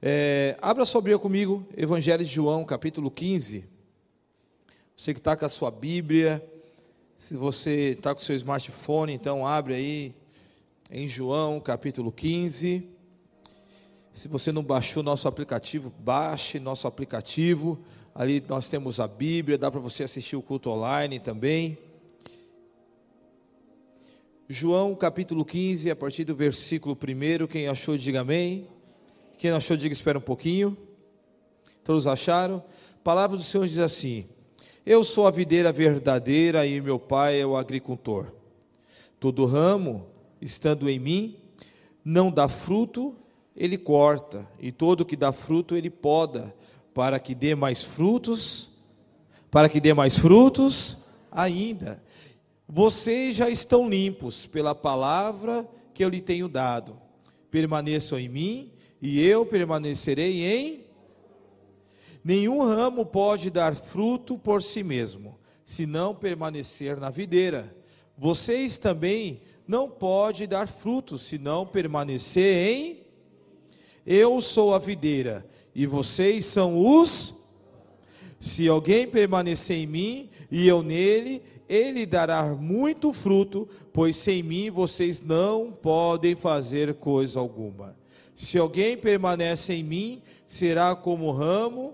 É, abra sua Bíblia comigo, Evangelho de João, capítulo 15. Você que está com a sua Bíblia, se você está com o seu smartphone, então abre aí em João, capítulo 15. Se você não baixou nosso aplicativo, baixe nosso aplicativo. Ali nós temos a Bíblia, dá para você assistir o culto online também. João capítulo 15, a partir do versículo 1. Quem achou, diga amém. Quem não achou, diga espera um pouquinho. Todos acharam? A palavra do Senhor diz assim: Eu sou a videira verdadeira e meu pai é o agricultor. Todo ramo, estando em mim, não dá fruto, ele corta, e todo que dá fruto, ele poda, para que dê mais frutos, para que dê mais frutos ainda. Vocês já estão limpos pela palavra que eu lhe tenho dado. Permaneçam em mim e eu permanecerei em. Nenhum ramo pode dar fruto por si mesmo, se não permanecer na videira. Vocês também não podem dar fruto, se não permanecer em. Eu sou a videira e vocês são os. Se alguém permanecer em mim e eu nele, ele dará muito fruto, pois sem mim vocês não podem fazer coisa alguma. Se alguém permanece em mim, será como ramo.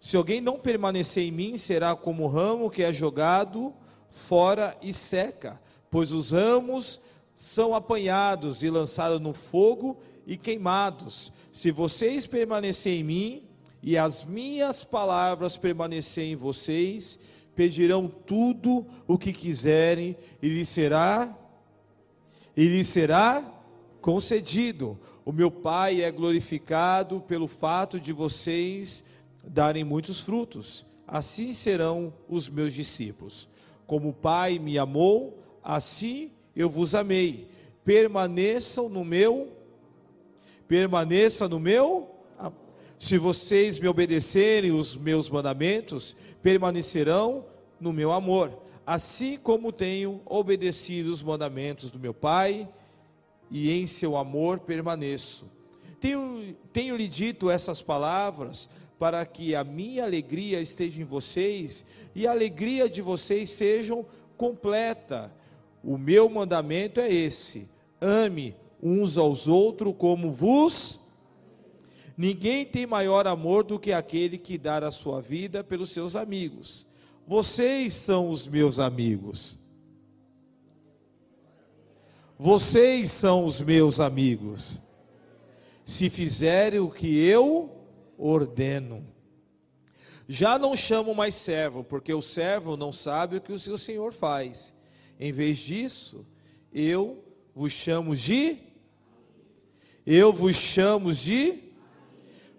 Se alguém não permanecer em mim, será como ramo que é jogado fora e seca. Pois os ramos são apanhados e lançados no fogo e queimados. Se vocês permanecerem em mim e as minhas palavras permanecerem em vocês, pedirão tudo o que quiserem e lhes será e lhes será concedido. O meu Pai é glorificado pelo fato de vocês darem muitos frutos. Assim serão os meus discípulos. Como o Pai me amou, assim eu vos amei. Permaneçam no meu permaneça no meu se vocês me obedecerem os meus mandamentos, permanecerão no meu amor, assim como tenho obedecido os mandamentos do meu Pai e em seu amor permaneço. Tenho, tenho lhe dito essas palavras para que a minha alegria esteja em vocês e a alegria de vocês sejam completa. O meu mandamento é esse: ame uns aos outros como vos. Ninguém tem maior amor do que aquele que dá a sua vida pelos seus amigos. Vocês são os meus amigos. Vocês são os meus amigos, se fizerem o que eu ordeno. Já não chamo mais servo, porque o servo não sabe o que o seu senhor faz. Em vez disso, eu vos chamo de eu vos chamo de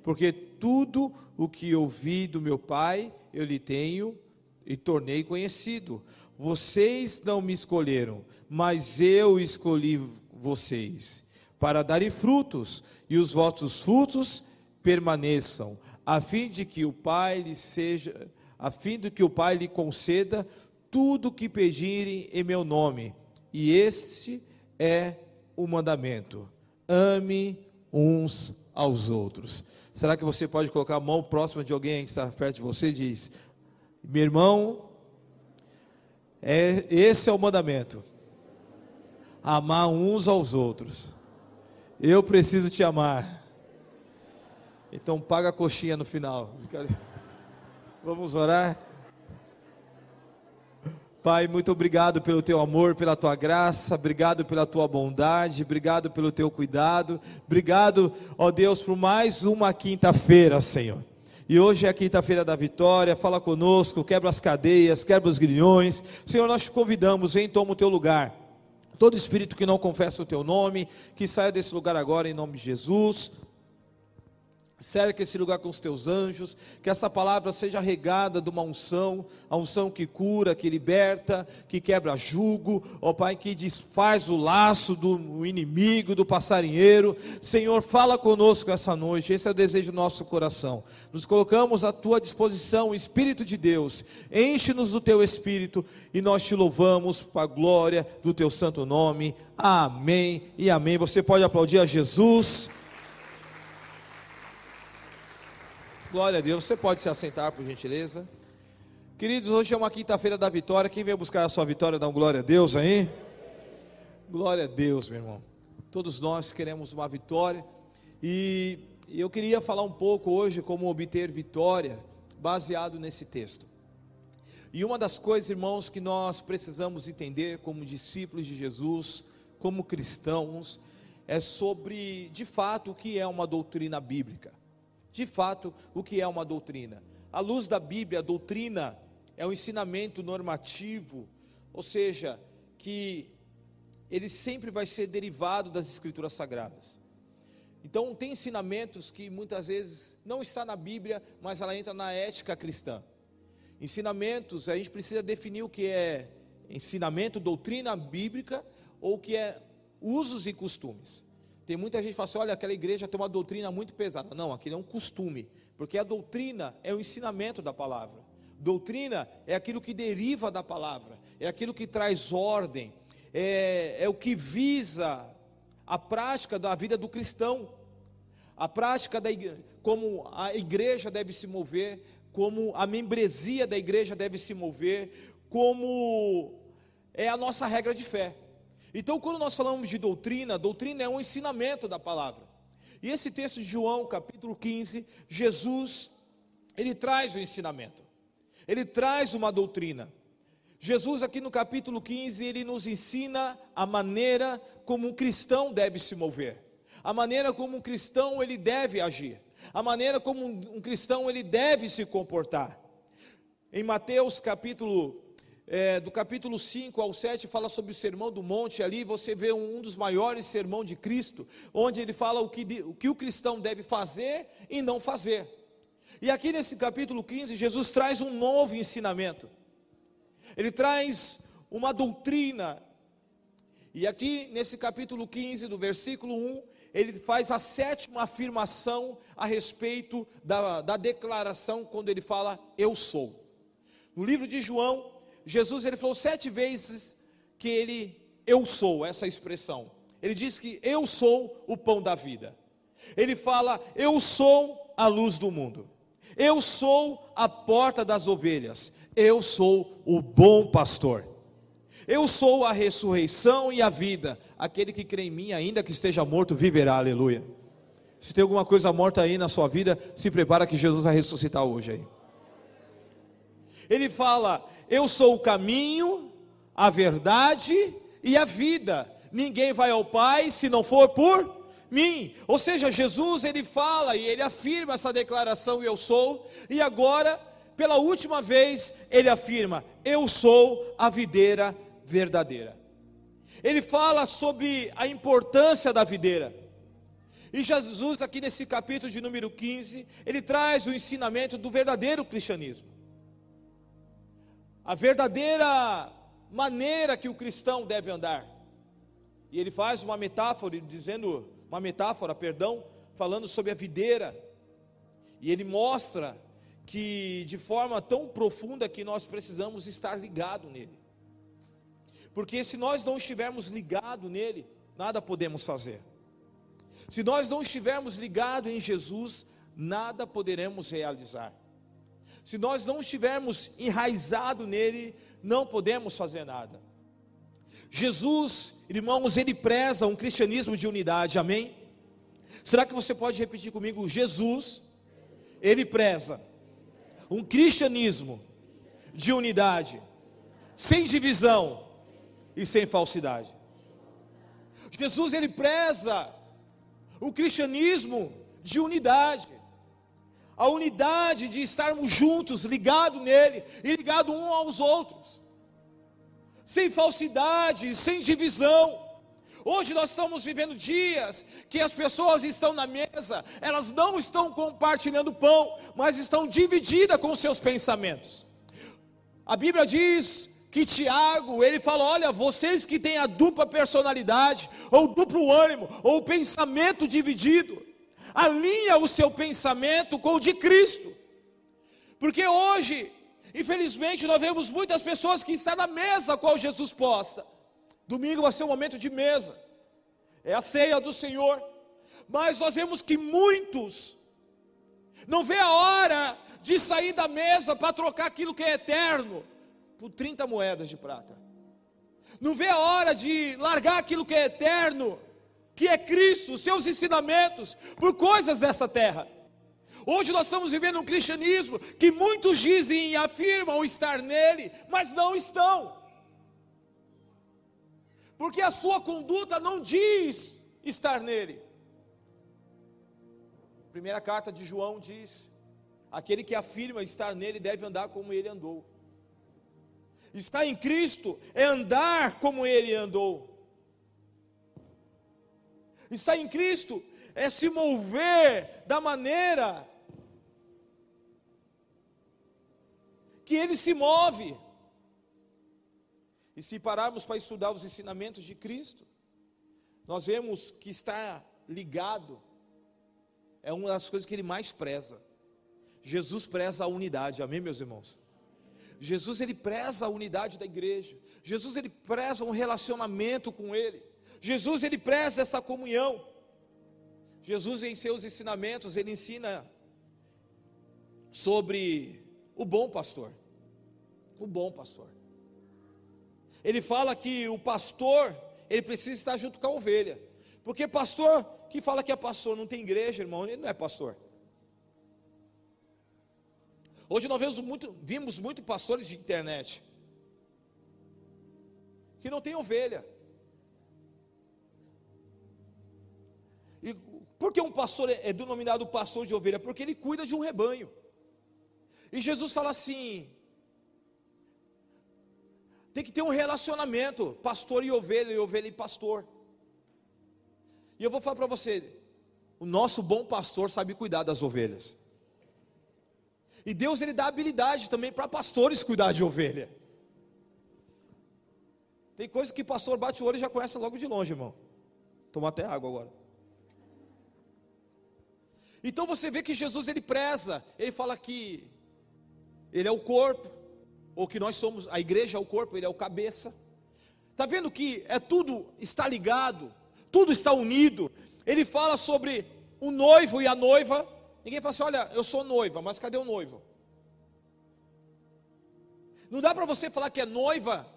porque tudo o que ouvi do meu Pai, eu lhe tenho e tornei conhecido. Vocês não me escolheram, mas eu escolhi vocês para darem frutos, e os vossos frutos permaneçam, a fim de que o Pai lhe seja, a fim de que o Pai lhe conceda tudo o que pedirem em meu nome. E este é o mandamento: ame uns aos outros. Será que você pode colocar a mão próxima de alguém que está perto de você e diz: Meu irmão, é, esse é o mandamento. Amar uns aos outros. Eu preciso te amar. Então paga a coxinha no final. Vamos orar? Pai, muito obrigado pelo teu amor, pela tua graça, obrigado pela tua bondade, obrigado pelo teu cuidado, obrigado, ó Deus, por mais uma quinta-feira, Senhor. E hoje é a quinta-feira da vitória, fala conosco, quebra as cadeias, quebra os grilhões. Senhor, nós te convidamos, vem, toma o teu lugar. Todo espírito que não confessa o teu nome, que saia desse lugar agora em nome de Jesus. Cerca esse lugar com os teus anjos, que essa palavra seja regada de uma unção, a unção que cura, que liberta, que quebra jugo, ó Pai, que desfaz o laço do inimigo, do passarinheiro. Senhor, fala conosco essa noite, esse é o desejo do nosso coração. Nos colocamos à tua disposição, Espírito de Deus, enche-nos do teu Espírito e nós te louvamos para a glória do teu santo nome. Amém e amém. Você pode aplaudir a Jesus. Glória a Deus. Você pode se assentar, por gentileza. Queridos, hoje é uma quinta-feira da vitória. Quem veio buscar a sua vitória, dá um glória a Deus aí. Glória a Deus, meu irmão. Todos nós queremos uma vitória. E eu queria falar um pouco hoje como obter vitória, baseado nesse texto. E uma das coisas, irmãos, que nós precisamos entender como discípulos de Jesus, como cristãos, é sobre, de fato, o que é uma doutrina bíblica. De fato, o que é uma doutrina. À luz da Bíblia, a doutrina é um ensinamento normativo, ou seja, que ele sempre vai ser derivado das escrituras sagradas. Então, tem ensinamentos que muitas vezes não está na Bíblia, mas ela entra na ética cristã. Ensinamentos, a gente precisa definir o que é ensinamento, doutrina bíblica, ou o que é usos e costumes. Tem muita gente que fala assim: olha, aquela igreja tem uma doutrina muito pesada. Não, aquilo é um costume, porque a doutrina é o ensinamento da palavra. Doutrina é aquilo que deriva da palavra, é aquilo que traz ordem, é, é o que visa a prática da vida do cristão, a prática da igreja, como a igreja deve se mover, como a membresia da igreja deve se mover, como é a nossa regra de fé. Então, quando nós falamos de doutrina, doutrina é um ensinamento da palavra. E esse texto de João, capítulo 15, Jesus, ele traz o ensinamento. Ele traz uma doutrina. Jesus aqui no capítulo 15, ele nos ensina a maneira como um cristão deve se mover. A maneira como um cristão ele deve agir. A maneira como um, um cristão ele deve se comportar. Em Mateus capítulo é, do capítulo 5 ao 7 fala sobre o sermão do monte. Ali você vê um, um dos maiores sermões de Cristo, onde ele fala o que, o que o cristão deve fazer e não fazer. E aqui nesse capítulo 15, Jesus traz um novo ensinamento. Ele traz uma doutrina. E aqui nesse capítulo 15, do versículo 1, ele faz a sétima afirmação a respeito da, da declaração, quando ele fala: Eu sou. No livro de João, Jesus ele falou sete vezes que ele, eu sou, essa expressão. Ele diz que eu sou o pão da vida. Ele fala, eu sou a luz do mundo. Eu sou a porta das ovelhas. Eu sou o bom pastor. Eu sou a ressurreição e a vida. Aquele que crê em mim, ainda que esteja morto, viverá. Aleluia. Se tem alguma coisa morta aí na sua vida, se prepara que Jesus vai ressuscitar hoje aí. Ele fala: Eu sou o caminho, a verdade e a vida. Ninguém vai ao Pai se não for por mim. Ou seja, Jesus ele fala e ele afirma essa declaração eu sou, e agora, pela última vez, ele afirma: Eu sou a videira verdadeira. Ele fala sobre a importância da videira. E Jesus, aqui nesse capítulo de número 15, ele traz o ensinamento do verdadeiro cristianismo a verdadeira maneira que o cristão deve andar. E ele faz uma metáfora, dizendo, uma metáfora, perdão, falando sobre a videira. E ele mostra que de forma tão profunda que nós precisamos estar ligado nele. Porque se nós não estivermos ligado nele, nada podemos fazer. Se nós não estivermos ligados em Jesus, nada poderemos realizar. Se nós não estivermos enraizado nele, não podemos fazer nada. Jesus, irmãos, ele preza um cristianismo de unidade, amém? Será que você pode repetir comigo? Jesus, ele preza um cristianismo de unidade, sem divisão e sem falsidade. Jesus, ele preza o cristianismo de unidade a unidade de estarmos juntos, ligados nele e ligados um aos outros, sem falsidade, sem divisão. Hoje nós estamos vivendo dias que as pessoas estão na mesa, elas não estão compartilhando pão, mas estão divididas com seus pensamentos. A Bíblia diz que Tiago, ele fala: olha, vocês que têm a dupla personalidade, ou duplo ânimo, ou pensamento dividido, alinha o seu pensamento com o de Cristo. Porque hoje, infelizmente, nós vemos muitas pessoas que estão na mesa qual Jesus posta. Domingo vai ser um momento de mesa. É a ceia do Senhor. Mas nós vemos que muitos Não vê a hora de sair da mesa para trocar aquilo que é eterno por 30 moedas de prata. Não vê a hora de largar aquilo que é eterno, que é Cristo, seus ensinamentos, por coisas dessa terra. Hoje nós estamos vivendo um cristianismo que muitos dizem e afirmam estar nele, mas não estão. Porque a sua conduta não diz estar nele. Primeira carta de João diz: aquele que afirma estar nele deve andar como ele andou. Estar em Cristo é andar como ele andou. Estar em Cristo é se mover da maneira que ele se move. E se pararmos para estudar os ensinamentos de Cristo, nós vemos que está ligado, é uma das coisas que ele mais preza. Jesus preza a unidade, amém, meus irmãos? Jesus ele preza a unidade da igreja. Jesus ele preza um relacionamento com ele. Jesus ele preza essa comunhão. Jesus em seus ensinamentos ele ensina sobre o bom pastor. O bom pastor. Ele fala que o pastor, ele precisa estar junto com a ovelha. Porque pastor que fala que é pastor, não tem igreja, irmão, ele não é pastor. Hoje nós vemos muito, vimos muito pastores de internet que não tem ovelha. E por que um pastor é denominado pastor de ovelha? Porque ele cuida de um rebanho. E Jesus fala assim: tem que ter um relacionamento, pastor e ovelha, e ovelha e pastor. E eu vou falar para você: o nosso bom pastor sabe cuidar das ovelhas. E Deus ele dá habilidade também para pastores cuidar de ovelha. Tem coisas que pastor bate o olho e já conhece logo de longe, irmão. Toma até água agora. Então você vê que Jesus ele preza, ele fala que ele é o corpo, ou que nós somos, a igreja é o corpo, ele é o cabeça. Está vendo que é tudo está ligado, tudo está unido. Ele fala sobre o noivo e a noiva, Ninguém fala assim: olha, eu sou noiva, mas cadê o noivo? Não dá para você falar que é noiva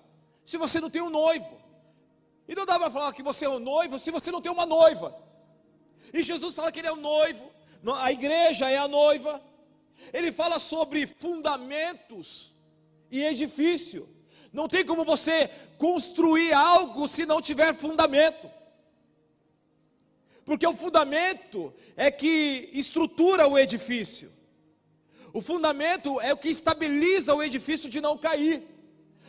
se você não tem um noivo. E não dá para falar que você é um noivo se você não tem uma noiva. E Jesus fala que ele é o noivo, a igreja é a noiva. Ele fala sobre fundamentos e edifício. Não tem como você construir algo se não tiver fundamento porque o fundamento é que estrutura o edifício. O fundamento é o que estabiliza o edifício de não cair.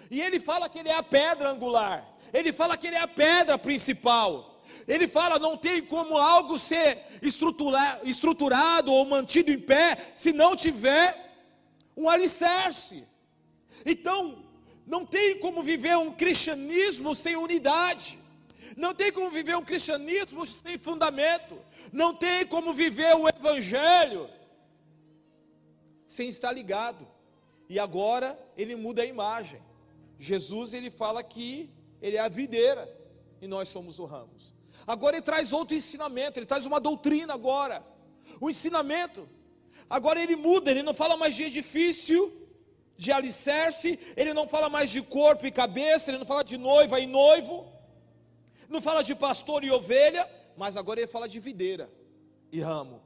E ele fala que ele é a pedra angular. Ele fala que ele é a pedra principal. Ele fala não tem como algo ser estrutura, estruturado ou mantido em pé se não tiver um alicerce. Então, não tem como viver um cristianismo sem unidade. Não tem como viver um cristianismo sem fundamento. Não tem como viver o evangelho sem estar ligado. E agora ele muda a imagem. Jesus ele fala que ele é a videira e nós somos o ramos. Agora ele traz outro ensinamento, ele traz uma doutrina agora. O ensinamento. Agora ele muda, ele não fala mais de edifício, de alicerce, ele não fala mais de corpo e cabeça, ele não fala de noiva e noivo não fala de pastor e ovelha, mas agora ele fala de videira e ramo.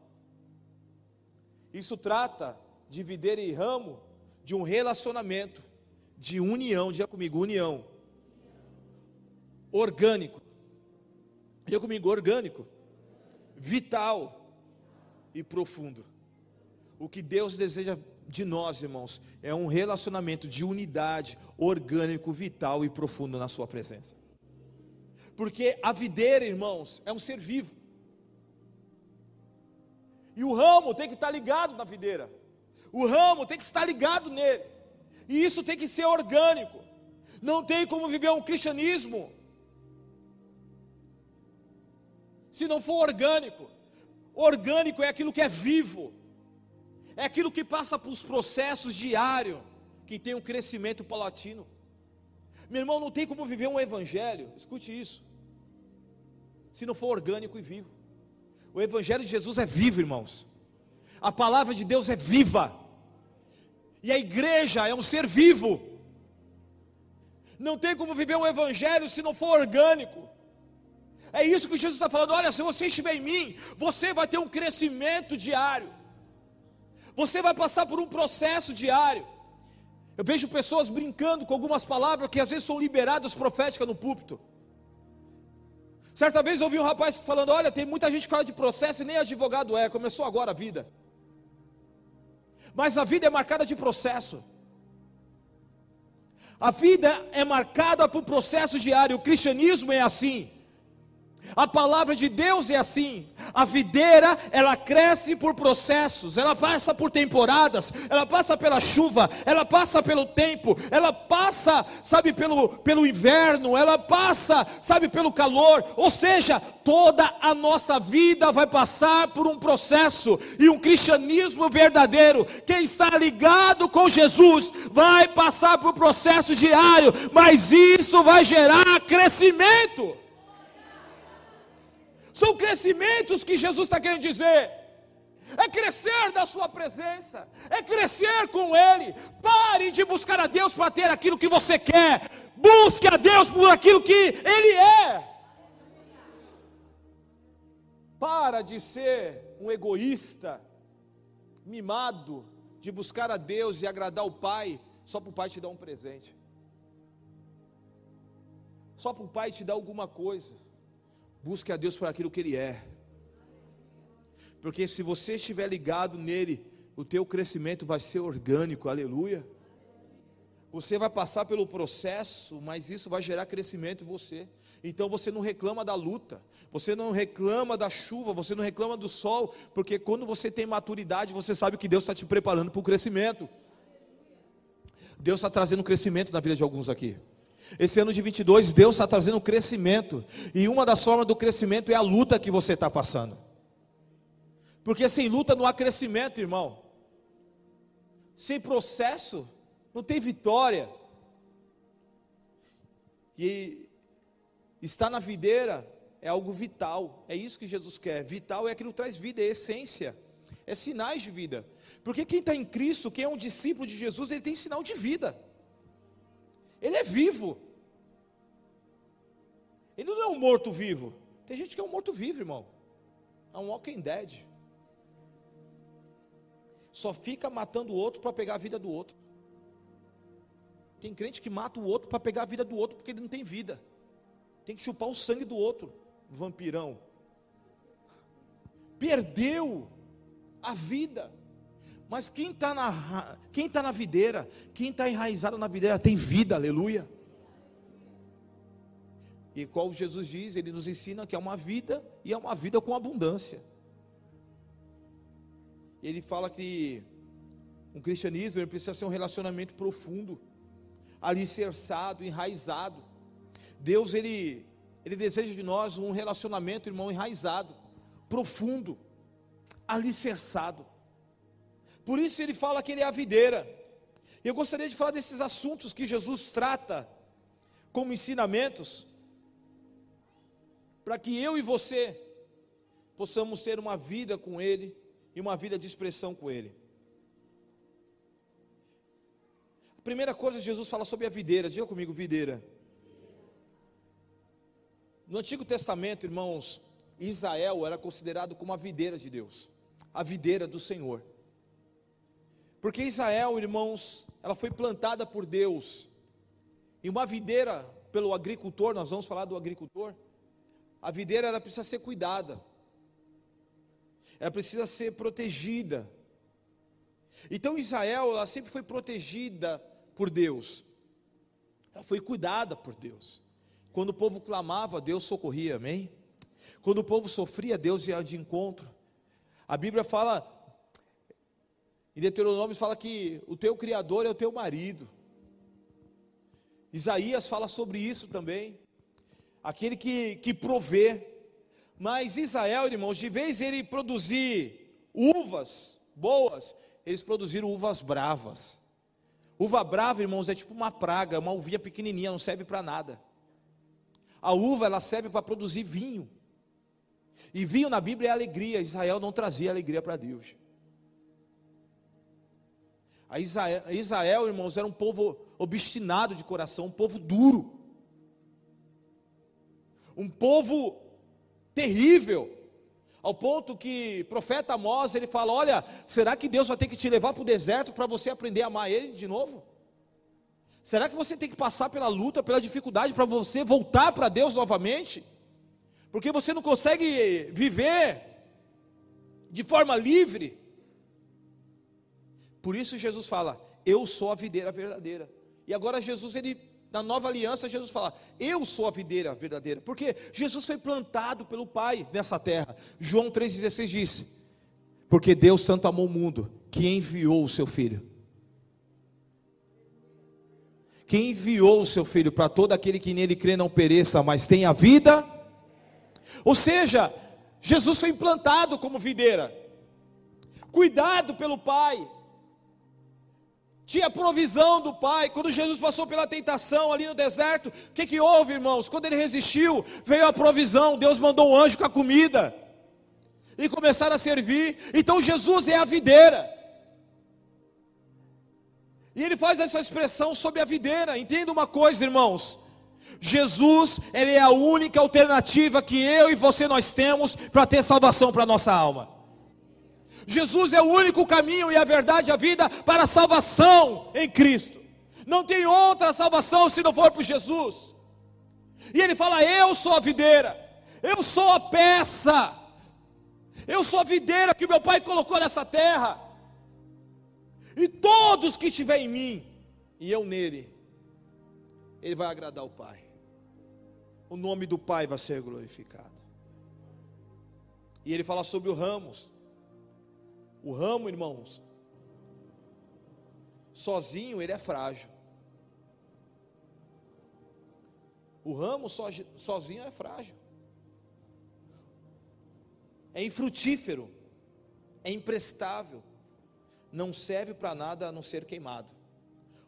Isso trata de videira e ramo de um relacionamento, de união, diga comigo, união. Orgânico. Diga comigo, orgânico. Vital e profundo. O que Deus deseja de nós, irmãos, é um relacionamento de unidade, orgânico, vital e profundo na Sua presença. Porque a videira, irmãos, é um ser vivo. E o ramo tem que estar ligado na videira. O ramo tem que estar ligado nele. E isso tem que ser orgânico. Não tem como viver um cristianismo se não for orgânico. Orgânico é aquilo que é vivo. É aquilo que passa por os processos diários, que tem um crescimento paulatino. Meu irmão, não tem como viver um evangelho, escute isso, se não for orgânico e vivo. O evangelho de Jesus é vivo, irmãos. A palavra de Deus é viva. E a igreja é um ser vivo. Não tem como viver um evangelho se não for orgânico. É isso que Jesus está falando. Olha, se você estiver em mim, você vai ter um crescimento diário. Você vai passar por um processo diário. Eu vejo pessoas brincando com algumas palavras que às vezes são liberadas proféticas no púlpito. Certa vez eu ouvi um rapaz falando: Olha, tem muita gente que fala de processo e nem advogado é, começou agora a vida. Mas a vida é marcada de processo. A vida é marcada por processo diário. O cristianismo é assim. A palavra de Deus é assim. A videira, ela cresce por processos, ela passa por temporadas, ela passa pela chuva, ela passa pelo tempo, ela passa, sabe, pelo, pelo inverno, ela passa, sabe, pelo calor. Ou seja, toda a nossa vida vai passar por um processo. E um cristianismo verdadeiro, quem está ligado com Jesus, vai passar por um processo diário, mas isso vai gerar crescimento. São crescimentos que Jesus está querendo dizer. É crescer da Sua presença, é crescer com Ele. Pare de buscar a Deus para ter aquilo que você quer, busque a Deus por aquilo que Ele é. Para de ser um egoísta, mimado, de buscar a Deus e agradar o Pai, só para o Pai te dar um presente, só para o Pai te dar alguma coisa. Busque a Deus por aquilo que Ele é. Porque se você estiver ligado nele, o teu crescimento vai ser orgânico, aleluia. Você vai passar pelo processo, mas isso vai gerar crescimento em você. Então você não reclama da luta, você não reclama da chuva, você não reclama do sol, porque quando você tem maturidade, você sabe que Deus está te preparando para o crescimento. Deus está trazendo crescimento na vida de alguns aqui. Esse ano de 22, Deus está trazendo um crescimento, e uma das formas do crescimento é a luta que você está passando, porque sem luta não há crescimento, irmão, sem processo não tem vitória, e estar na videira é algo vital, é isso que Jesus quer. Vital é aquilo que traz vida, é essência, é sinais de vida. Porque quem está em Cristo, quem é um discípulo de Jesus, ele tem sinal de vida. Ele é vivo. Ele não é um morto-vivo. Tem gente que é um morto-vivo, irmão. É um walking dead. Só fica matando o outro para pegar a vida do outro. Tem crente que mata o outro para pegar a vida do outro porque ele não tem vida. Tem que chupar o sangue do outro, vampirão. Perdeu a vida. Mas quem está na, quem tá na videira, quem está enraizado na videira, tem vida, aleluia. E qual Jesus diz, ele nos ensina que é uma vida e é uma vida com abundância. Ele fala que um cristianismo precisa ser um relacionamento profundo, alicerçado, enraizado. Deus ele ele deseja de nós um relacionamento, irmão, enraizado, profundo, alicerçado. Por isso ele fala que ele é a videira. Eu gostaria de falar desses assuntos que Jesus trata como ensinamentos, para que eu e você possamos ter uma vida com Ele e uma vida de expressão com Ele. A primeira coisa, Jesus fala sobre a videira, diga comigo, videira. No Antigo Testamento, irmãos, Israel era considerado como a videira de Deus, a videira do Senhor. Porque Israel, irmãos, ela foi plantada por Deus. E uma videira pelo agricultor, nós vamos falar do agricultor. A videira ela precisa ser cuidada. Ela precisa ser protegida. Então Israel, ela sempre foi protegida por Deus. Ela foi cuidada por Deus. Quando o povo clamava, Deus socorria, amém? Quando o povo sofria, Deus ia de encontro. A Bíblia fala em Deuteronômio fala que o teu criador é o teu marido. Isaías fala sobre isso também. Aquele que, que provê. Mas Israel, irmãos, de vez ele produzir uvas boas, eles produziram uvas bravas. Uva brava, irmãos, é tipo uma praga, uma uvinha pequenininha, não serve para nada. A uva, ela serve para produzir vinho. E vinho na Bíblia é alegria. Israel não trazia alegria para Deus. A Israel, Israel, irmãos, era um povo obstinado de coração, um povo duro, um povo terrível, ao ponto que o profeta Amós, ele fala: Olha, será que Deus vai ter que te levar para o deserto para você aprender a amar Ele de novo? Será que você tem que passar pela luta, pela dificuldade para você voltar para Deus novamente? Porque você não consegue viver de forma livre. Por isso Jesus fala: Eu sou a videira verdadeira. E agora Jesus, ele, na nova aliança, Jesus fala: Eu sou a videira verdadeira. Porque Jesus foi plantado pelo Pai nessa terra. João 3,16 diz: Porque Deus tanto amou o mundo que enviou o seu filho que enviou o seu filho para todo aquele que nele crê não pereça, mas tenha vida. Ou seja, Jesus foi implantado como videira, cuidado pelo Pai, tinha provisão do Pai. Quando Jesus passou pela tentação ali no deserto, o que, que houve, irmãos? Quando ele resistiu, veio a provisão, Deus mandou um anjo com a comida, e começaram a servir. Então Jesus é a videira. E ele faz essa expressão sobre a videira. Entenda uma coisa, irmãos. Jesus, ele é a única alternativa que eu e você nós temos para ter salvação para nossa alma. Jesus é o único caminho e a verdade e a vida para a salvação em Cristo. Não tem outra salvação se não for por Jesus. E ele fala: Eu sou a videira, eu sou a peça, eu sou a videira que meu pai colocou nessa terra. E todos que estiver em mim e eu nele, ele vai agradar o Pai. O nome do Pai vai ser glorificado. E ele fala sobre o ramos. O ramo, irmãos, sozinho ele é frágil. O ramo sozinho é frágil. É infrutífero. É imprestável não serve para nada a não ser queimado.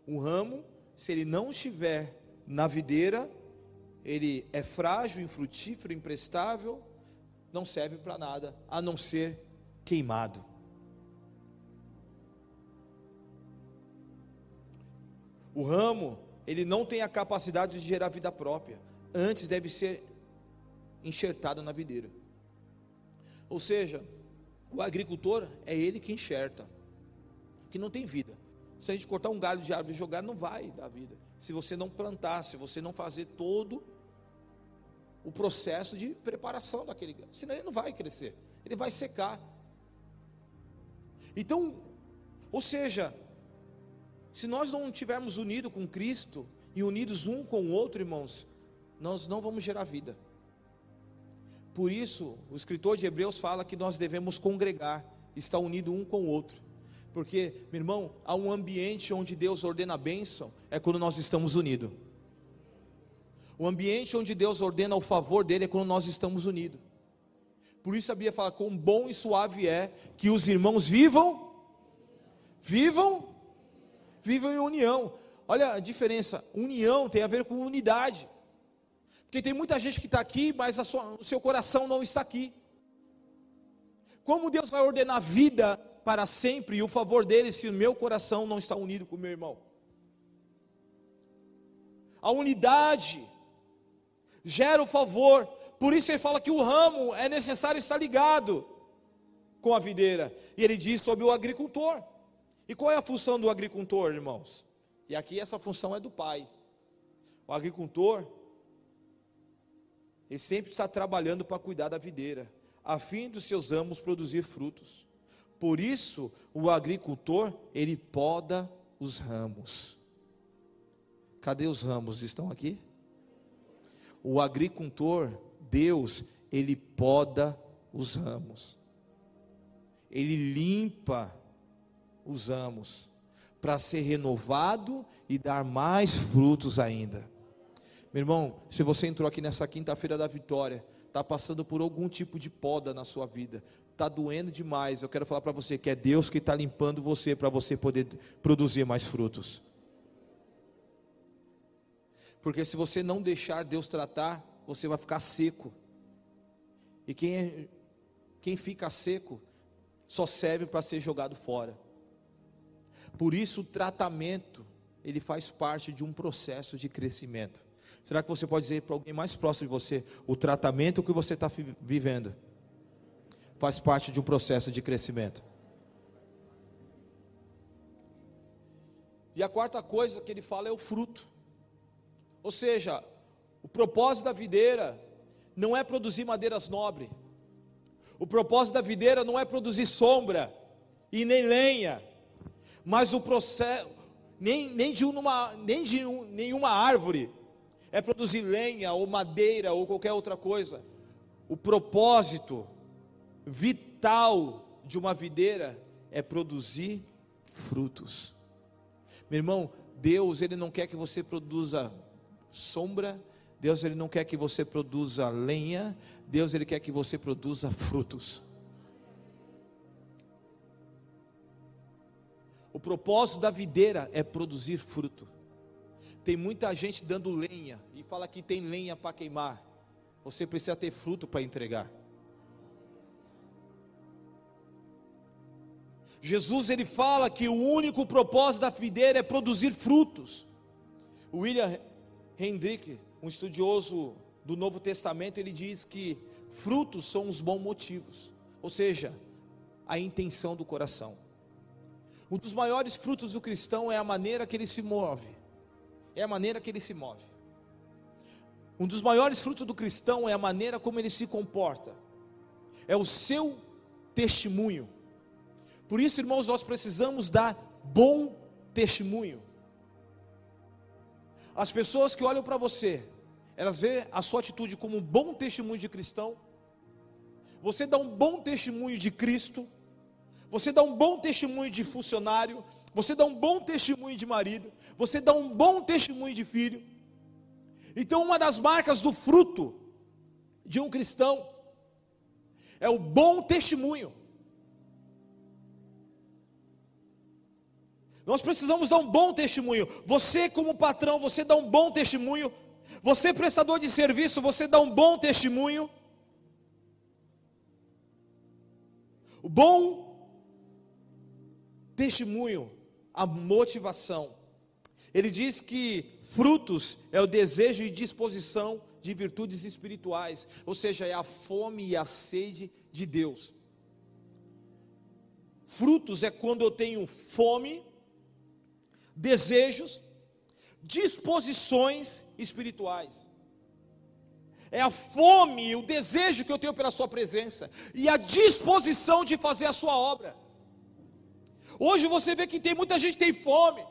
Um ramo, se ele não estiver na videira, ele é frágil, infrutífero, imprestável, não serve para nada a não ser queimado. O ramo, ele não tem a capacidade de gerar vida própria, antes deve ser enxertado na videira. Ou seja, o agricultor é ele que enxerta que não tem vida. Se a gente cortar um galho de árvore e jogar, não vai dar vida. Se você não plantar, se você não fazer todo o processo de preparação daquele galho, senão ele não vai crescer, ele vai secar. Então, ou seja, se nós não estivermos unidos com Cristo e unidos um com o outro, irmãos, nós não vamos gerar vida. Por isso, o escritor de Hebreus fala que nós devemos congregar, estar unido um com o outro. Porque, meu irmão, há um ambiente onde Deus ordena a bênção, é quando nós estamos unidos. O ambiente onde Deus ordena o favor dele é quando nós estamos unidos. Por isso a Bíblia fala: quão bom e suave é que os irmãos vivam, vivam, vivam em união. Olha a diferença: união tem a ver com unidade. Porque tem muita gente que está aqui, mas sua, o seu coração não está aqui. Como Deus vai ordenar vida para sempre e o favor dele se o meu coração não está unido com o meu irmão. A unidade gera o favor, por isso ele fala que o ramo é necessário estar ligado com a videira. E ele diz sobre o agricultor. E qual é a função do agricultor, irmãos? E aqui essa função é do pai. O agricultor, ele sempre está trabalhando para cuidar da videira, a fim dos seus ramos produzir frutos. Por isso, o agricultor, ele poda os ramos. Cadê os ramos? Estão aqui? O agricultor, Deus, ele poda os ramos. Ele limpa os ramos para ser renovado e dar mais frutos ainda. Meu irmão, se você entrou aqui nessa quinta-feira da vitória, está passando por algum tipo de poda na sua vida, está doendo demais, eu quero falar para você que é Deus que está limpando você para você poder produzir mais frutos. Porque se você não deixar Deus tratar, você vai ficar seco. E quem, é, quem fica seco só serve para ser jogado fora. Por isso o tratamento, ele faz parte de um processo de crescimento. Será que você pode dizer para alguém mais próximo de você, o tratamento que você está vivendo faz parte de um processo de crescimento? E a quarta coisa que ele fala é o fruto. Ou seja, o propósito da videira não é produzir madeiras nobres. O propósito da videira não é produzir sombra e nem lenha, mas o processo nem, nem, de, uma, nem de um, nenhuma árvore é produzir lenha ou madeira ou qualquer outra coisa. O propósito vital de uma videira é produzir frutos. Meu irmão, Deus ele não quer que você produza sombra, Deus ele não quer que você produza lenha, Deus ele quer que você produza frutos. O propósito da videira é produzir fruto. Tem muita gente dando lenha e fala que tem lenha para queimar. Você precisa ter fruto para entregar. Jesus ele fala que o único propósito da videira é produzir frutos. William Hendrick, um estudioso do Novo Testamento, ele diz que frutos são os bons motivos, ou seja, a intenção do coração. Um dos maiores frutos do cristão é a maneira que ele se move. É a maneira que ele se move. Um dos maiores frutos do cristão é a maneira como ele se comporta. É o seu testemunho. Por isso, irmãos, nós precisamos dar bom testemunho. As pessoas que olham para você, elas veem a sua atitude como um bom testemunho de cristão. Você dá um bom testemunho de Cristo. Você dá um bom testemunho de funcionário, você dá um bom testemunho de marido, você dá um bom testemunho de filho. Então, uma das marcas do fruto de um cristão é o bom testemunho. Nós precisamos dar um bom testemunho. Você, como patrão, você dá um bom testemunho. Você, prestador de serviço, você dá um bom testemunho. O bom testemunho, a motivação. Ele diz que frutos é o desejo e disposição de virtudes espirituais, ou seja, é a fome e a sede de Deus. Frutos é quando eu tenho fome, desejos, disposições espirituais. É a fome, o desejo que eu tenho pela Sua presença e a disposição de fazer a Sua obra. Hoje você vê que tem muita gente que tem fome.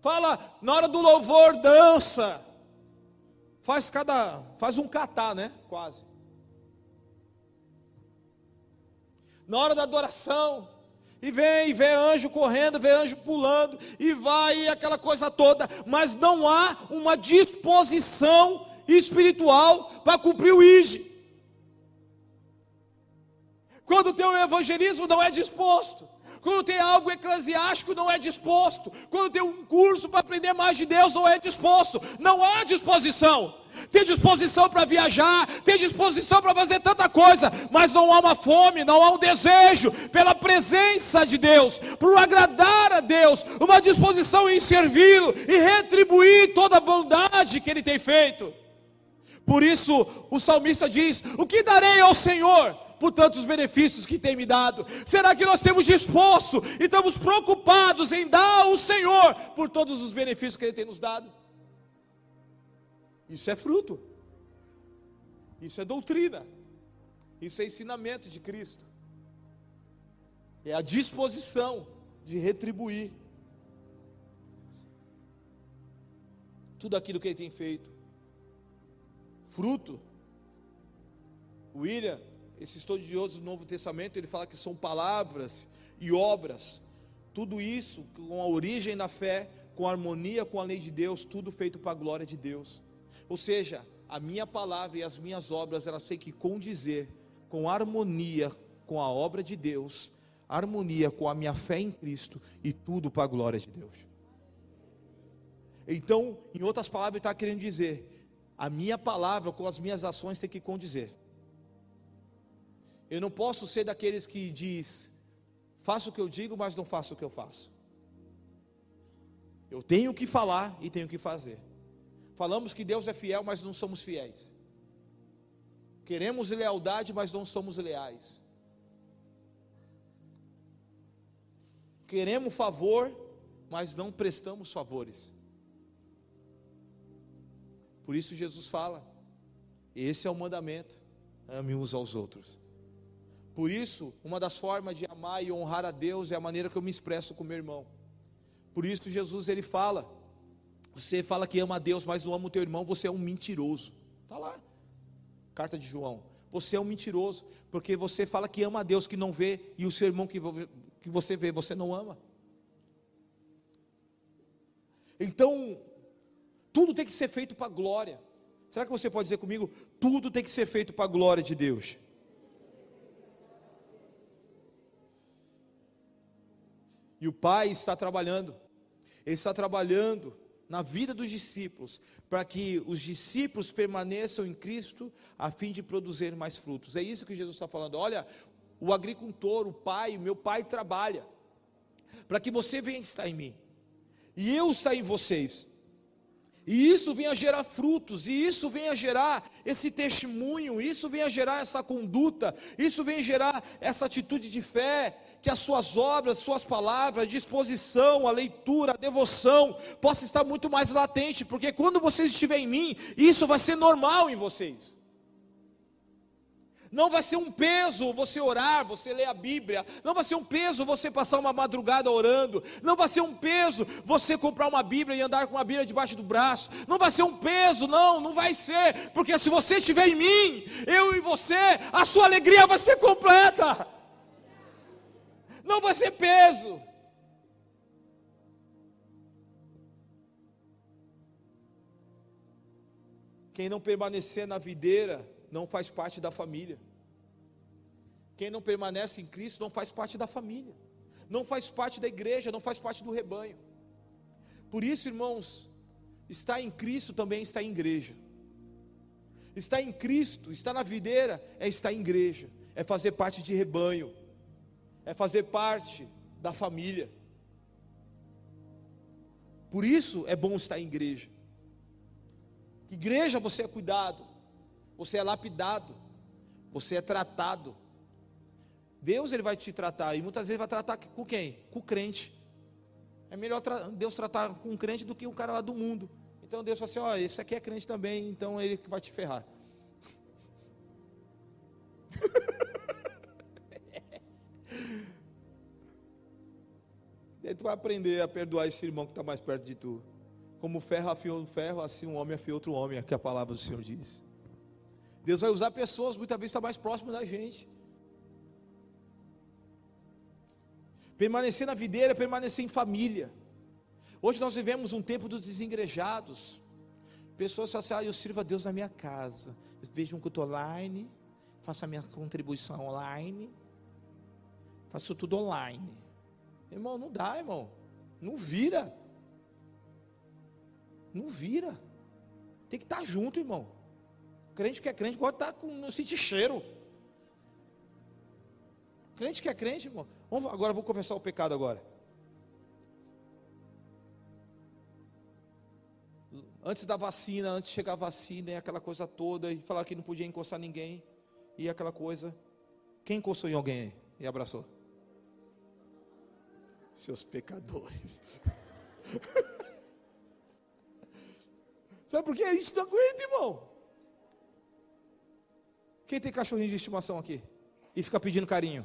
Fala, na hora do louvor, dança. Faz cada, faz um catar, né? Quase. Na hora da adoração, e vem, e vê anjo correndo, vê anjo pulando, e vai e aquela coisa toda, mas não há uma disposição espiritual para cumprir o ID. Quando tem um evangelismo não é disposto. Quando tem algo eclesiástico, não é disposto. Quando tem um curso para aprender mais de Deus, não é disposto. Não há disposição. Tem disposição para viajar, tem disposição para fazer tanta coisa, mas não há uma fome, não há um desejo pela presença de Deus, por agradar a Deus, uma disposição em servi-lo e retribuir toda a bondade que Ele tem feito. Por isso, o salmista diz: O que darei ao Senhor? Por tantos benefícios que tem me dado? Será que nós temos disposto e estamos preocupados em dar ao Senhor por todos os benefícios que Ele tem nos dado? Isso é fruto, isso é doutrina, isso é ensinamento de Cristo, é a disposição de retribuir tudo aquilo que Ele tem feito. Fruto, William esse estudioso do Novo Testamento, ele fala que são palavras e obras, tudo isso com a origem na fé, com harmonia com a lei de Deus, tudo feito para a glória de Deus. Ou seja, a minha palavra e as minhas obras, elas têm que condizer com harmonia com a obra de Deus, harmonia com a minha fé em Cristo e tudo para a glória de Deus. Então, em outras palavras, está querendo dizer: a minha palavra com as minhas ações tem que condizer. Eu não posso ser daqueles que diz, faço o que eu digo, mas não faço o que eu faço. Eu tenho que falar e tenho que fazer. Falamos que Deus é fiel, mas não somos fiéis. Queremos lealdade, mas não somos leais. Queremos favor, mas não prestamos favores. Por isso Jesus fala: esse é o mandamento, ame uns aos outros. Por isso, uma das formas de amar e honrar a Deus é a maneira que eu me expresso com meu irmão. Por isso Jesus ele fala: você fala que ama a Deus, mas não ama o teu irmão, você é um mentiroso. Está lá. Carta de João. Você é um mentiroso, porque você fala que ama a Deus que não vê, e o seu irmão que, que você vê, você não ama. Então, tudo tem que ser feito para a glória. Será que você pode dizer comigo? Tudo tem que ser feito para a glória de Deus. E o Pai está trabalhando, Ele está trabalhando na vida dos discípulos, para que os discípulos permaneçam em Cristo, a fim de produzir mais frutos. É isso que Jesus está falando. Olha, o agricultor, o pai, o meu pai trabalha, para que você venha estar em mim, e eu estar em vocês. E isso venha gerar frutos, e isso venha gerar esse testemunho, isso venha gerar essa conduta, isso venha gerar essa atitude de fé, que as suas obras, suas palavras, a disposição, a leitura, a devoção, possa estar muito mais latente, porque quando vocês estiverem em mim, isso vai ser normal em vocês. Não vai ser um peso você orar, você ler a Bíblia. Não vai ser um peso você passar uma madrugada orando. Não vai ser um peso você comprar uma Bíblia e andar com uma Bíblia debaixo do braço. Não vai ser um peso, não, não vai ser. Porque se você estiver em mim, eu e você, a sua alegria vai ser completa não vai ser peso. Quem não permanecer na videira não faz parte da família. Quem não permanece em Cristo não faz parte da família, não faz parte da igreja, não faz parte do rebanho. Por isso, irmãos, estar em Cristo também está em igreja. Estar em Cristo, estar na videira é estar em igreja, é fazer parte de rebanho é fazer parte da família. Por isso é bom estar em igreja. Igreja você é cuidado, você é lapidado, você é tratado. Deus ele vai te tratar e muitas vezes vai tratar com quem? Com o crente. É melhor tra Deus tratar com um crente do que um cara lá do mundo. Então Deus fala assim: ó, esse aqui é crente também, então ele vai te ferrar. Aí tu vai aprender a perdoar esse irmão que está mais perto de tu. Como ferro afiou ferro, assim um homem afiou outro homem, é que a palavra do Senhor diz. Deus vai usar pessoas, muitas vezes está mais próximo da gente. Permanecer na videira é permanecer em família. Hoje nós vivemos um tempo dos desengrejados. Pessoas falam assim: ah, eu sirvo a Deus na minha casa. Vejo um culto online, faço a minha contribuição online, faço tudo online. Irmão, não dá, irmão. Não vira. Não vira. Tem que estar junto, irmão. Crente que é crente gosta de estar com não sentir cheiro. Crente que é crente, irmão. Vamos, agora vou confessar o pecado agora. Antes da vacina, antes de chegar a vacina, e aquela coisa toda, e falar que não podia encostar ninguém, e aquela coisa. Quem encostou em alguém e abraçou? seus pecadores. Sabe por que a gente não aguenta, irmão? Quem tem cachorrinho de estimação aqui? E fica pedindo carinho?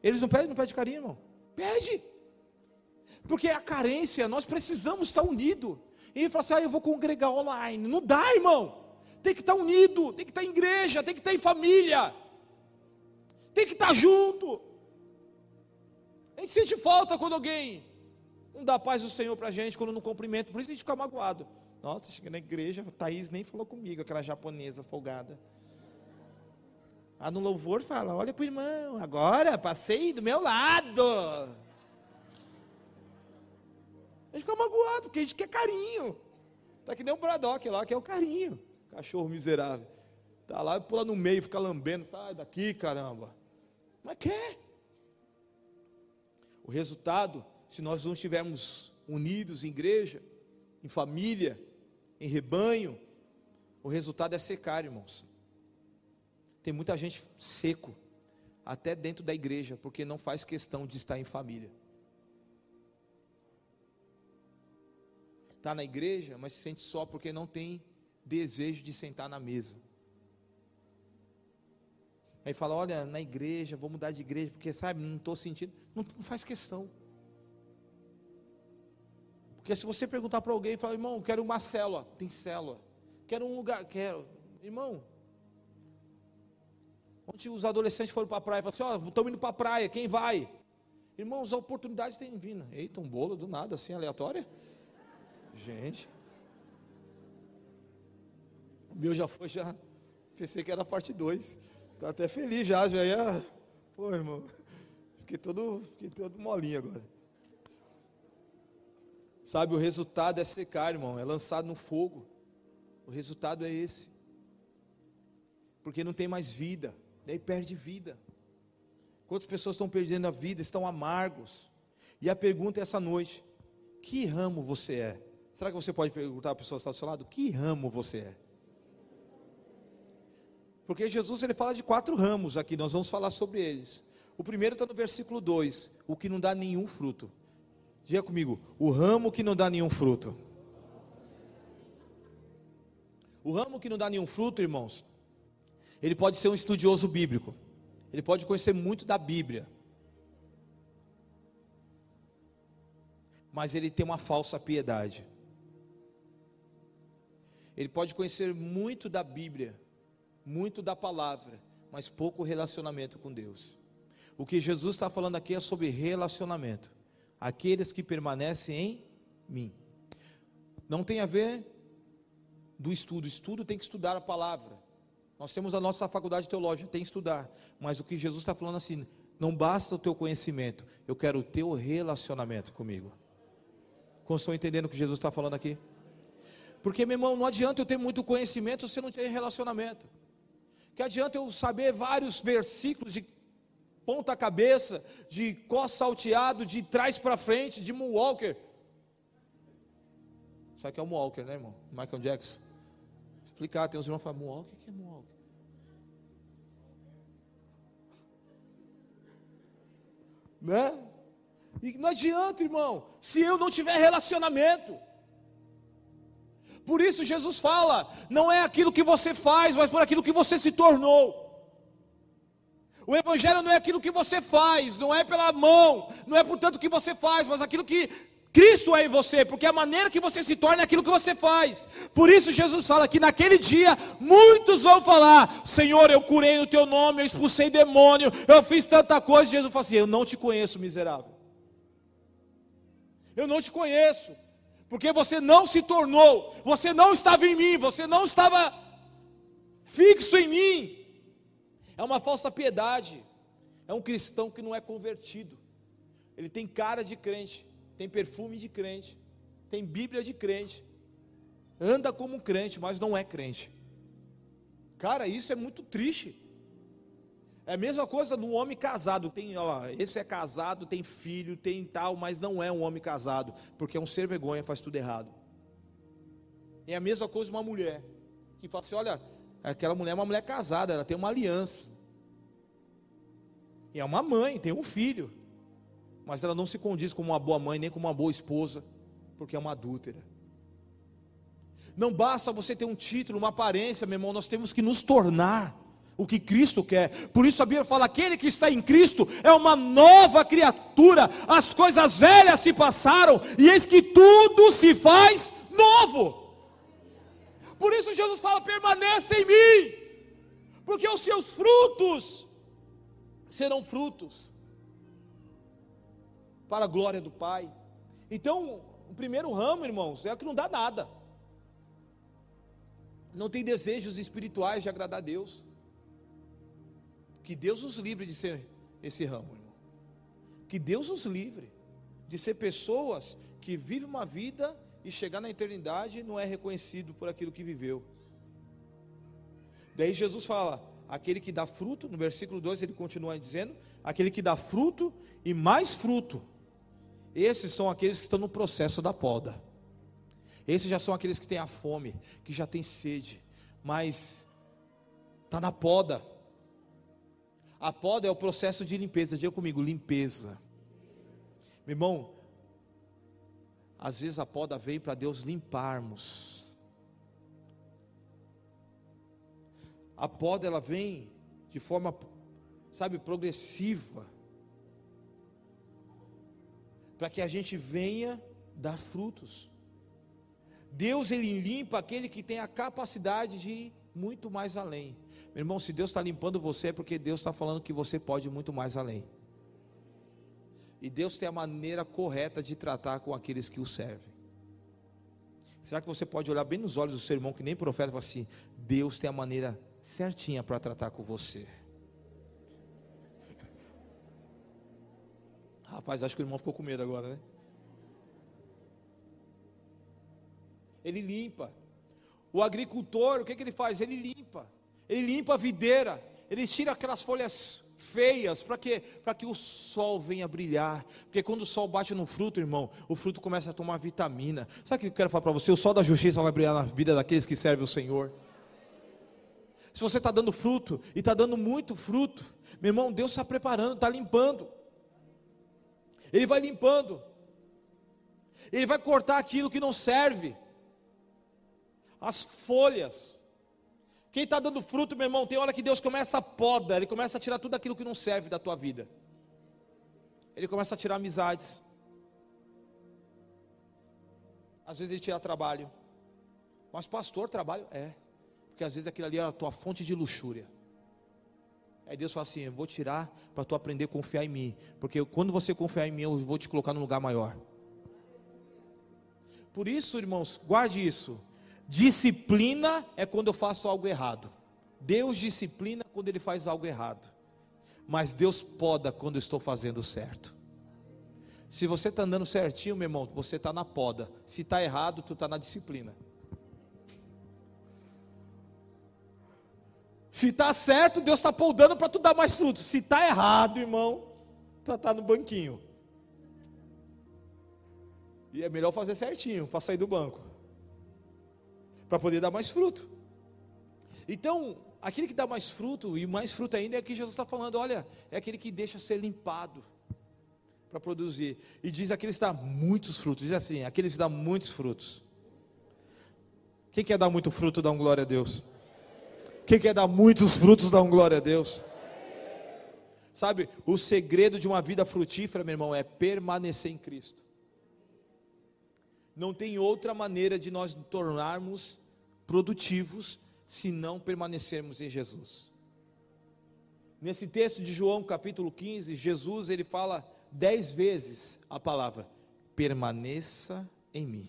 Eles não pedem, não pedem carinho, irmão? Pede. Porque é a carência, nós precisamos estar unidos. E ele fala assim: ah, eu vou congregar online. Não dá, irmão. Tem que estar unido, tem que estar em igreja, tem que estar em família, tem que estar junto. A gente sente falta quando alguém não dá paz do Senhor para a gente, quando não cumprimenta. Por isso a gente fica magoado. Nossa, cheguei na igreja, Thaís nem falou comigo, aquela japonesa folgada. Ah, no louvor fala, olha para o irmão, agora passei do meu lado. A gente fica magoado, porque a gente quer carinho. Tá que nem o Bradock lá, que é o carinho. Cachorro miserável. Tá lá, pula no meio, fica lambendo, sai daqui, caramba. Mas quer. O resultado, se nós não estivermos unidos em igreja, em família, em rebanho, o resultado é secar, irmãos. Tem muita gente seco, até dentro da igreja, porque não faz questão de estar em família. Está na igreja, mas se sente só porque não tem desejo de sentar na mesa. Aí fala: Olha, na igreja, vou mudar de igreja, porque sabe, não estou sentindo. Não, não, faz questão. Porque se você perguntar para alguém, fala: Irmão, quero uma célula. Tem célula. Quero um lugar. Quero. Irmão. Ontem os adolescentes foram para a praia e falaram assim: Olha, estamos indo para a praia, quem vai? Irmãos, as oportunidades têm vindo. Eita, um bolo do nada, assim, aleatória. Gente. O meu já foi, já. Pensei que era a parte 2. Estou até feliz já, já ia. Pô, irmão. Fiquei todo, fiquei todo molinho agora. Sabe, o resultado é secar, irmão. É lançado no fogo. O resultado é esse. Porque não tem mais vida. Daí perde vida. Quantas pessoas estão perdendo a vida, estão amargos. E a pergunta é essa noite: que ramo você é? Será que você pode perguntar à pessoa que está do seu lado? Que ramo você é? Porque Jesus ele fala de quatro ramos aqui, nós vamos falar sobre eles. O primeiro está no versículo 2: o que não dá nenhum fruto. Diga comigo: o ramo que não dá nenhum fruto. O ramo que não dá nenhum fruto, irmãos, ele pode ser um estudioso bíblico, ele pode conhecer muito da Bíblia, mas ele tem uma falsa piedade. Ele pode conhecer muito da Bíblia, muito da palavra, mas pouco relacionamento com Deus. O que Jesus está falando aqui é sobre relacionamento. Aqueles que permanecem em mim. Não tem a ver do estudo. Estudo tem que estudar a palavra. Nós temos a nossa faculdade teológica, tem que estudar. Mas o que Jesus está falando assim, não basta o teu conhecimento, eu quero o teu relacionamento comigo. Como estão entendendo o que Jesus está falando aqui? Porque, meu irmão, não adianta eu ter muito conhecimento se você não tem relacionamento. Que adianta eu saber vários versículos de ponta cabeça, de cós salteado, de trás para frente, de moonwalker. Sabe que é o moonwalker, né, irmão? Michael Jackson. Explicar, tem uns irmãos que falam, o que é moonwalker? Né? E não adianta, irmão, se eu não tiver relacionamento. Por isso Jesus fala: não é aquilo que você faz, mas por aquilo que você se tornou. O Evangelho não é aquilo que você faz, não é pela mão, não é por tanto que você faz, mas aquilo que Cristo é em você, porque a maneira que você se torna é aquilo que você faz. Por isso Jesus fala que naquele dia muitos vão falar: Senhor, eu curei no teu nome, eu expulsei demônio, eu fiz tanta coisa. Jesus fala assim: Eu não te conheço, miserável. Eu não te conheço porque você não se tornou, você não estava em mim, você não estava fixo em mim. É uma falsa piedade, é um cristão que não é convertido, ele tem cara de crente, tem perfume de crente, tem Bíblia de crente, anda como crente, mas não é crente. Cara, isso é muito triste. É a mesma coisa do homem casado. Tem, ó, esse é casado, tem filho, tem tal, mas não é um homem casado, porque é um ser vergonha, faz tudo errado. É a mesma coisa uma mulher que fala assim: olha, aquela mulher é uma mulher casada, ela tem uma aliança. E é uma mãe, tem um filho. Mas ela não se condiz como uma boa mãe, nem como uma boa esposa, porque é uma adúltera. Não basta você ter um título, uma aparência, meu irmão, nós temos que nos tornar o que Cristo quer. Por isso a Bíblia fala: aquele que está em Cristo é uma nova criatura, as coisas velhas se passaram, e eis que tudo se faz novo. Por isso Jesus fala: permaneça em mim, porque os seus frutos serão frutos para a glória do Pai. Então, o primeiro ramo, irmãos, é o que não dá nada. Não tem desejos espirituais de agradar a Deus. Que Deus nos livre de ser esse ramo, irmão. Que Deus nos livre de ser pessoas que vivem uma vida e chegar na eternidade não é reconhecido por aquilo que viveu. Daí Jesus fala: aquele que dá fruto, no versículo 2 ele continua dizendo: aquele que dá fruto e mais fruto, Esses são aqueles que estão no processo da poda. Esses já são aqueles que têm a fome, que já têm sede, mas está na poda. A poda é o processo de limpeza. Diga comigo, limpeza. Meu irmão, às vezes a poda veio para Deus limparmos. A poda ela vem de forma, sabe, progressiva. Para que a gente venha dar frutos. Deus ele limpa aquele que tem a capacidade de ir muito mais além. Meu irmão, se Deus está limpando você, é porque Deus está falando que você pode ir muito mais além. E Deus tem a maneira correta de tratar com aqueles que o servem. Será que você pode olhar bem nos olhos do seu irmão, que nem profeta, e falar assim: Deus tem a maneira certinha para tratar com você? Rapaz, acho que o irmão ficou com medo agora, né? Ele limpa. O agricultor, o que, que ele faz? Ele limpa. Ele limpa a videira. Ele tira aquelas folhas feias, para quê? Para que o sol venha brilhar. Porque quando o sol bate no fruto, irmão, o fruto começa a tomar vitamina. Sabe o que eu quero falar para você? O sol da justiça vai brilhar na vida daqueles que servem o Senhor. Se você está dando fruto e está dando muito fruto, meu irmão, Deus está preparando, está limpando. Ele vai limpando. Ele vai cortar aquilo que não serve. As folhas quem está dando fruto, meu irmão, tem hora que Deus começa a poda, Ele começa a tirar tudo aquilo que não serve da tua vida. Ele começa a tirar amizades. Às vezes ele tira trabalho. Mas pastor, trabalho? É. Porque às vezes aquilo ali é a tua fonte de luxúria. Aí Deus fala assim: Eu vou tirar para tu aprender a confiar em mim. Porque quando você confiar em mim, eu vou te colocar num lugar maior. Por isso, irmãos, guarde isso. Disciplina é quando eu faço algo errado. Deus disciplina quando ele faz algo errado. Mas Deus poda quando eu estou fazendo certo. Se você está andando certinho, meu irmão, você está na poda. Se está errado, tu está na disciplina. Se está certo, Deus está podando para tu dar mais frutos. Se está errado, irmão, tu está no banquinho. E é melhor fazer certinho para sair do banco para poder dar mais fruto. Então, aquele que dá mais fruto, e mais fruto ainda é que Jesus está falando: olha, é aquele que deixa ser limpado para produzir. E diz aquele que dá muitos frutos. Diz assim: aqueles que dá muitos frutos. Quem quer dar muito fruto, dá um glória a Deus. Quem quer dar muitos frutos, dá um glória a Deus. Sabe, o segredo de uma vida frutífera, meu irmão, é permanecer em Cristo. Não tem outra maneira de nós tornarmos produtivos se não permanecermos em Jesus. Nesse texto de João capítulo 15, Jesus ele fala dez vezes a palavra permaneça em mim,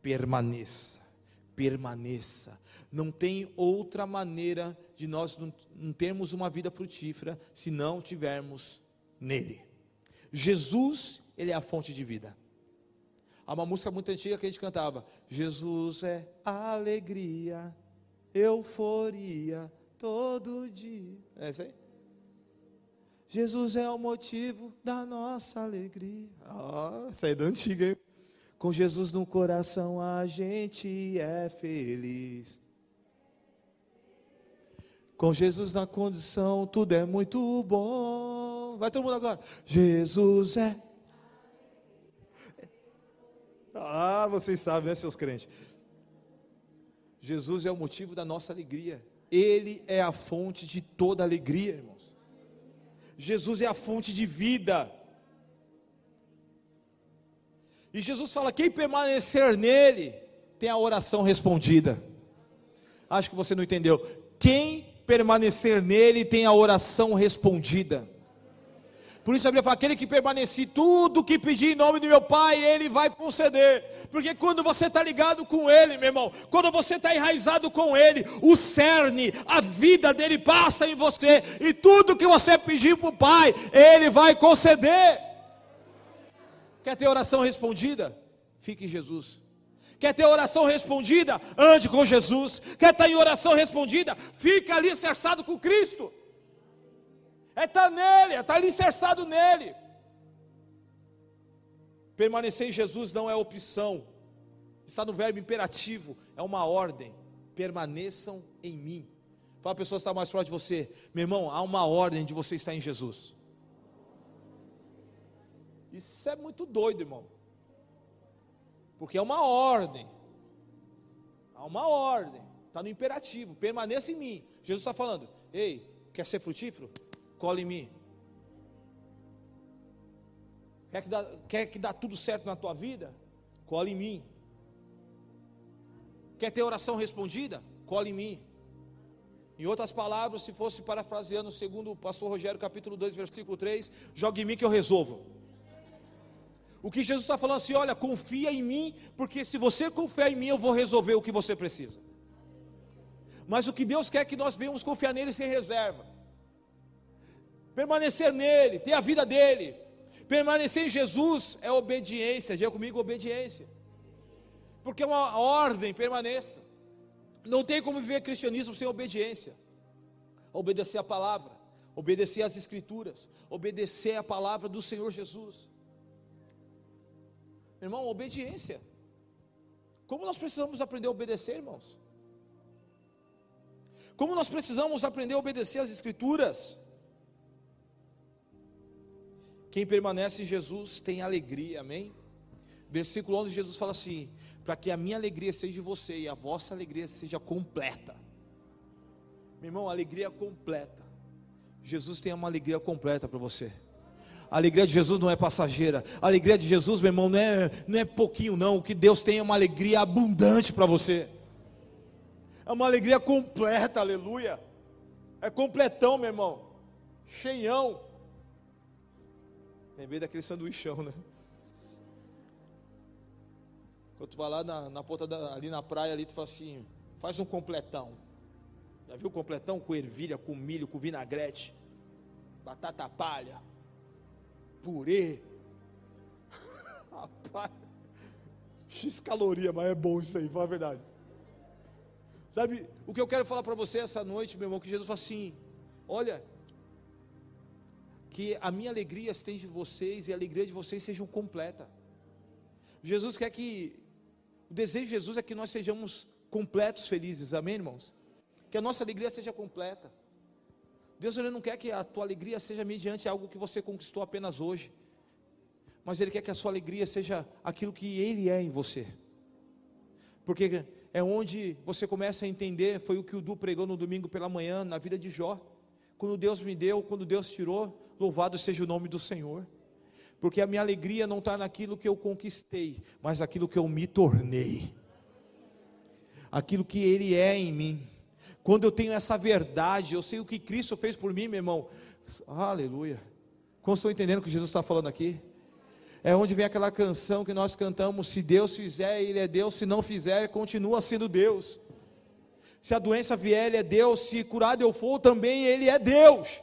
permaneça, permaneça. Não tem outra maneira de nós não, termos uma vida frutífera se não tivermos nele. Jesus, ele é a fonte de vida. Há uma música muito antiga que a gente cantava: Jesus é alegria, euforia, todo dia. É isso aí? Jesus é o motivo da nossa alegria. Ah, essa é da antiga, hein? Com Jesus no coração a gente é feliz. Com Jesus na condição tudo é muito bom. Vai todo mundo agora. Jesus é ah, vocês sabem, né, seus crentes? Jesus é o motivo da nossa alegria. Ele é a fonte de toda alegria, irmãos. Jesus é a fonte de vida. E Jesus fala: quem permanecer nele tem a oração respondida. Acho que você não entendeu. Quem permanecer nele tem a oração respondida. Por isso a Bíblia fala: aquele que permanecer, tudo que pedir em nome do meu Pai, Ele vai conceder. Porque quando você está ligado com Ele, meu irmão, quando você está enraizado com Ele, o cerne, a vida dele passa em você, e tudo que você pedir para o Pai, Ele vai conceder. Quer ter oração respondida? Fique em Jesus. Quer ter oração respondida? Ande com Jesus. Quer estar em oração respondida? Fica ali cerçado com Cristo é estar tá nele, é estar tá alicerçado nele. Permanecer em Jesus não é opção, está no verbo imperativo, é uma ordem. Permaneçam em mim. Para a pessoa estar mais próxima de você, meu irmão, há uma ordem de você estar em Jesus. Isso é muito doido, irmão. Porque é uma ordem. Há uma ordem. Está no imperativo. Permaneça em mim. Jesus está falando: Ei, quer ser frutífero? Cola em mim. Quer que, dá, quer que dá tudo certo na tua vida? Cola em mim. Quer ter oração respondida? Cola em mim. Em outras palavras, se fosse parafraseando segundo o pastor Rogério, capítulo 2, versículo 3, jogue em mim que eu resolvo. O que Jesus está falando assim, olha, confia em mim, porque se você confiar em mim, eu vou resolver o que você precisa. Mas o que Deus quer é que nós venhamos confiar nele sem reserva. Permanecer nele, ter a vida dele. Permanecer em Jesus é obediência. Diga comigo, obediência. Porque é uma ordem, permaneça. Não tem como viver cristianismo sem obediência. Obedecer a palavra, obedecer às escrituras, obedecer a palavra do Senhor Jesus. Irmão, obediência. Como nós precisamos aprender a obedecer, irmãos? Como nós precisamos aprender a obedecer às Escrituras? Quem permanece em Jesus tem alegria, amém? Versículo 11, Jesus fala assim: para que a minha alegria seja de você e a vossa alegria seja completa. Meu irmão, alegria completa. Jesus tem uma alegria completa para você. A alegria de Jesus não é passageira. A alegria de Jesus, meu irmão, não é, não é pouquinho, não. O que Deus tem é uma alegria abundante para você. É uma alegria completa, aleluia. É completão, meu irmão. Cheião. Lembrei daquele sanduichão, né? Quando tu vai lá na, na ponta da, ali na praia, ali tu fala assim, faz um completão. Já viu completão com ervilha, com milho, com vinagrete, batata palha, purê. Rapaz, X caloria, mas é bom isso aí, fala a verdade. Sabe, o que eu quero falar para você essa noite, meu irmão, que Jesus fala assim: olha, que a minha alegria esteja em vocês e a alegria de vocês seja completa. Jesus quer que, o desejo de Jesus é que nós sejamos completos, felizes, amém, irmãos? Que a nossa alegria seja completa. Deus ele não quer que a tua alegria seja mediante algo que você conquistou apenas hoje, mas Ele quer que a sua alegria seja aquilo que Ele é em você, porque é onde você começa a entender. Foi o que o Du pregou no domingo pela manhã, na vida de Jó. Quando Deus me deu, quando Deus tirou, louvado seja o nome do Senhor, porque a minha alegria não está naquilo que eu conquistei, mas naquilo que eu me tornei, aquilo que Ele é em mim. Quando eu tenho essa verdade, eu sei o que Cristo fez por mim, meu irmão. Aleluia. Como estou entendendo o que Jesus está falando aqui? É onde vem aquela canção que nós cantamos: se Deus fizer, Ele é Deus, se não fizer, continua sendo Deus. Se a doença vier, Ele é Deus, se curado eu for, também Ele é Deus.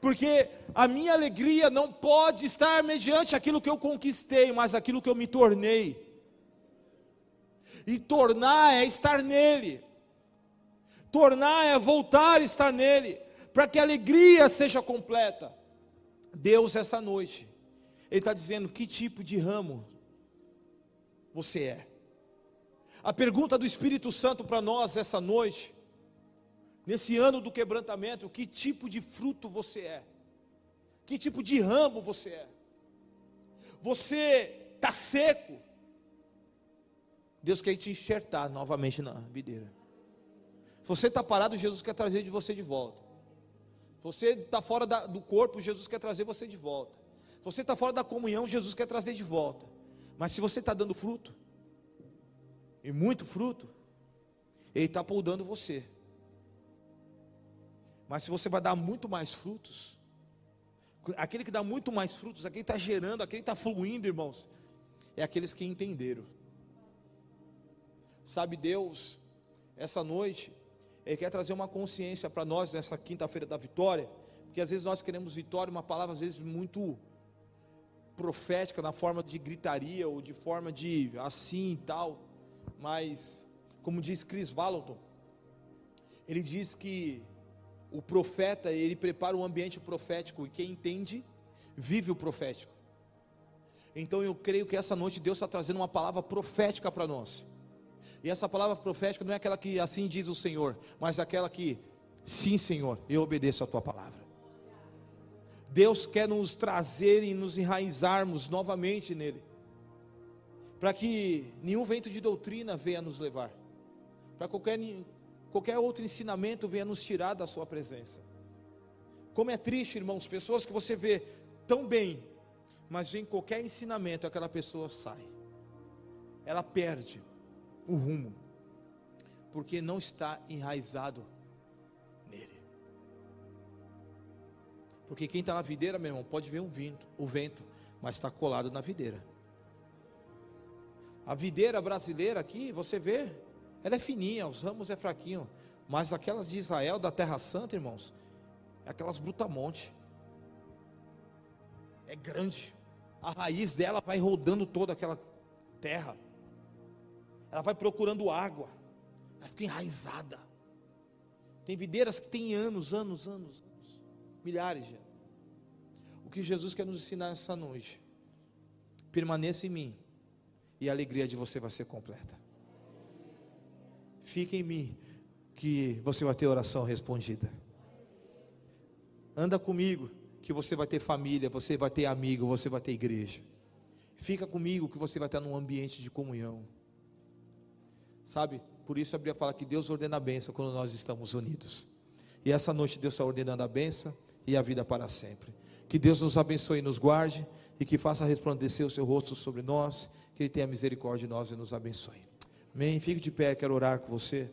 Porque a minha alegria não pode estar mediante aquilo que eu conquistei, mas aquilo que eu me tornei. E tornar é estar nele tornar é voltar a estar nele, para que a alegria seja completa. Deus, essa noite, Ele está dizendo que tipo de ramo você é. A pergunta do Espírito Santo para nós essa noite, nesse ano do quebrantamento, que tipo de fruto você é? Que tipo de ramo você é? Você está seco? Deus quer te enxertar novamente na videira. Você está parado, Jesus quer trazer de você de volta. Você está fora da, do corpo, Jesus quer trazer você de volta. Você está fora da comunhão, Jesus quer trazer de volta. Mas se você está dando fruto, e muito fruto, Ele está poudando você. Mas se você vai dar muito mais frutos, aquele que dá muito mais frutos, aquele que está gerando, aquele que está fluindo, irmãos, é aqueles que entenderam. Sabe Deus, essa noite, ele quer trazer uma consciência para nós nessa quinta-feira da vitória, porque às vezes nós queremos vitória, uma palavra às vezes muito profética, na forma de gritaria ou de forma de assim e tal, mas, como diz Chris Valentin, ele diz que o profeta, ele prepara um ambiente profético, e quem entende, vive o profético. Então eu creio que essa noite Deus está trazendo uma palavra profética para nós. E essa palavra profética não é aquela que assim diz o Senhor, mas aquela que, sim, Senhor, eu obedeço a tua palavra. Deus quer nos trazer e nos enraizarmos novamente nele, para que nenhum vento de doutrina venha nos levar, para qualquer, qualquer outro ensinamento venha nos tirar da Sua presença. Como é triste, irmãos, pessoas que você vê tão bem, mas vem qualquer ensinamento, aquela pessoa sai, ela perde o rumo, porque não está enraizado nele. Porque quem está na videira, meu irmão, pode ver o vento, o vento, mas está colado na videira. A videira brasileira aqui, você vê, ela é fininha, os ramos é fraquinho, mas aquelas de Israel, da Terra Santa, irmãos, é aquelas brutamonte. É grande. A raiz dela vai rodando toda aquela terra. Ela vai procurando água. Ela fica enraizada. Tem videiras que têm anos, anos, anos, anos milhares de anos. O que Jesus quer nos ensinar essa noite? Permaneça em mim, e a alegria de você vai ser completa. Fique em mim, que você vai ter oração respondida. Anda comigo, que você vai ter família, você vai ter amigo, você vai ter igreja. Fica comigo, que você vai estar num ambiente de comunhão. Sabe? Por isso a Bíblia fala que Deus ordena a bênção quando nós estamos unidos. E essa noite Deus está ordenando a bênção e a vida para sempre. Que Deus nos abençoe e nos guarde e que faça resplandecer o seu rosto sobre nós, que Ele tenha misericórdia de nós e nos abençoe. Amém. Fique de pé, quero orar com você.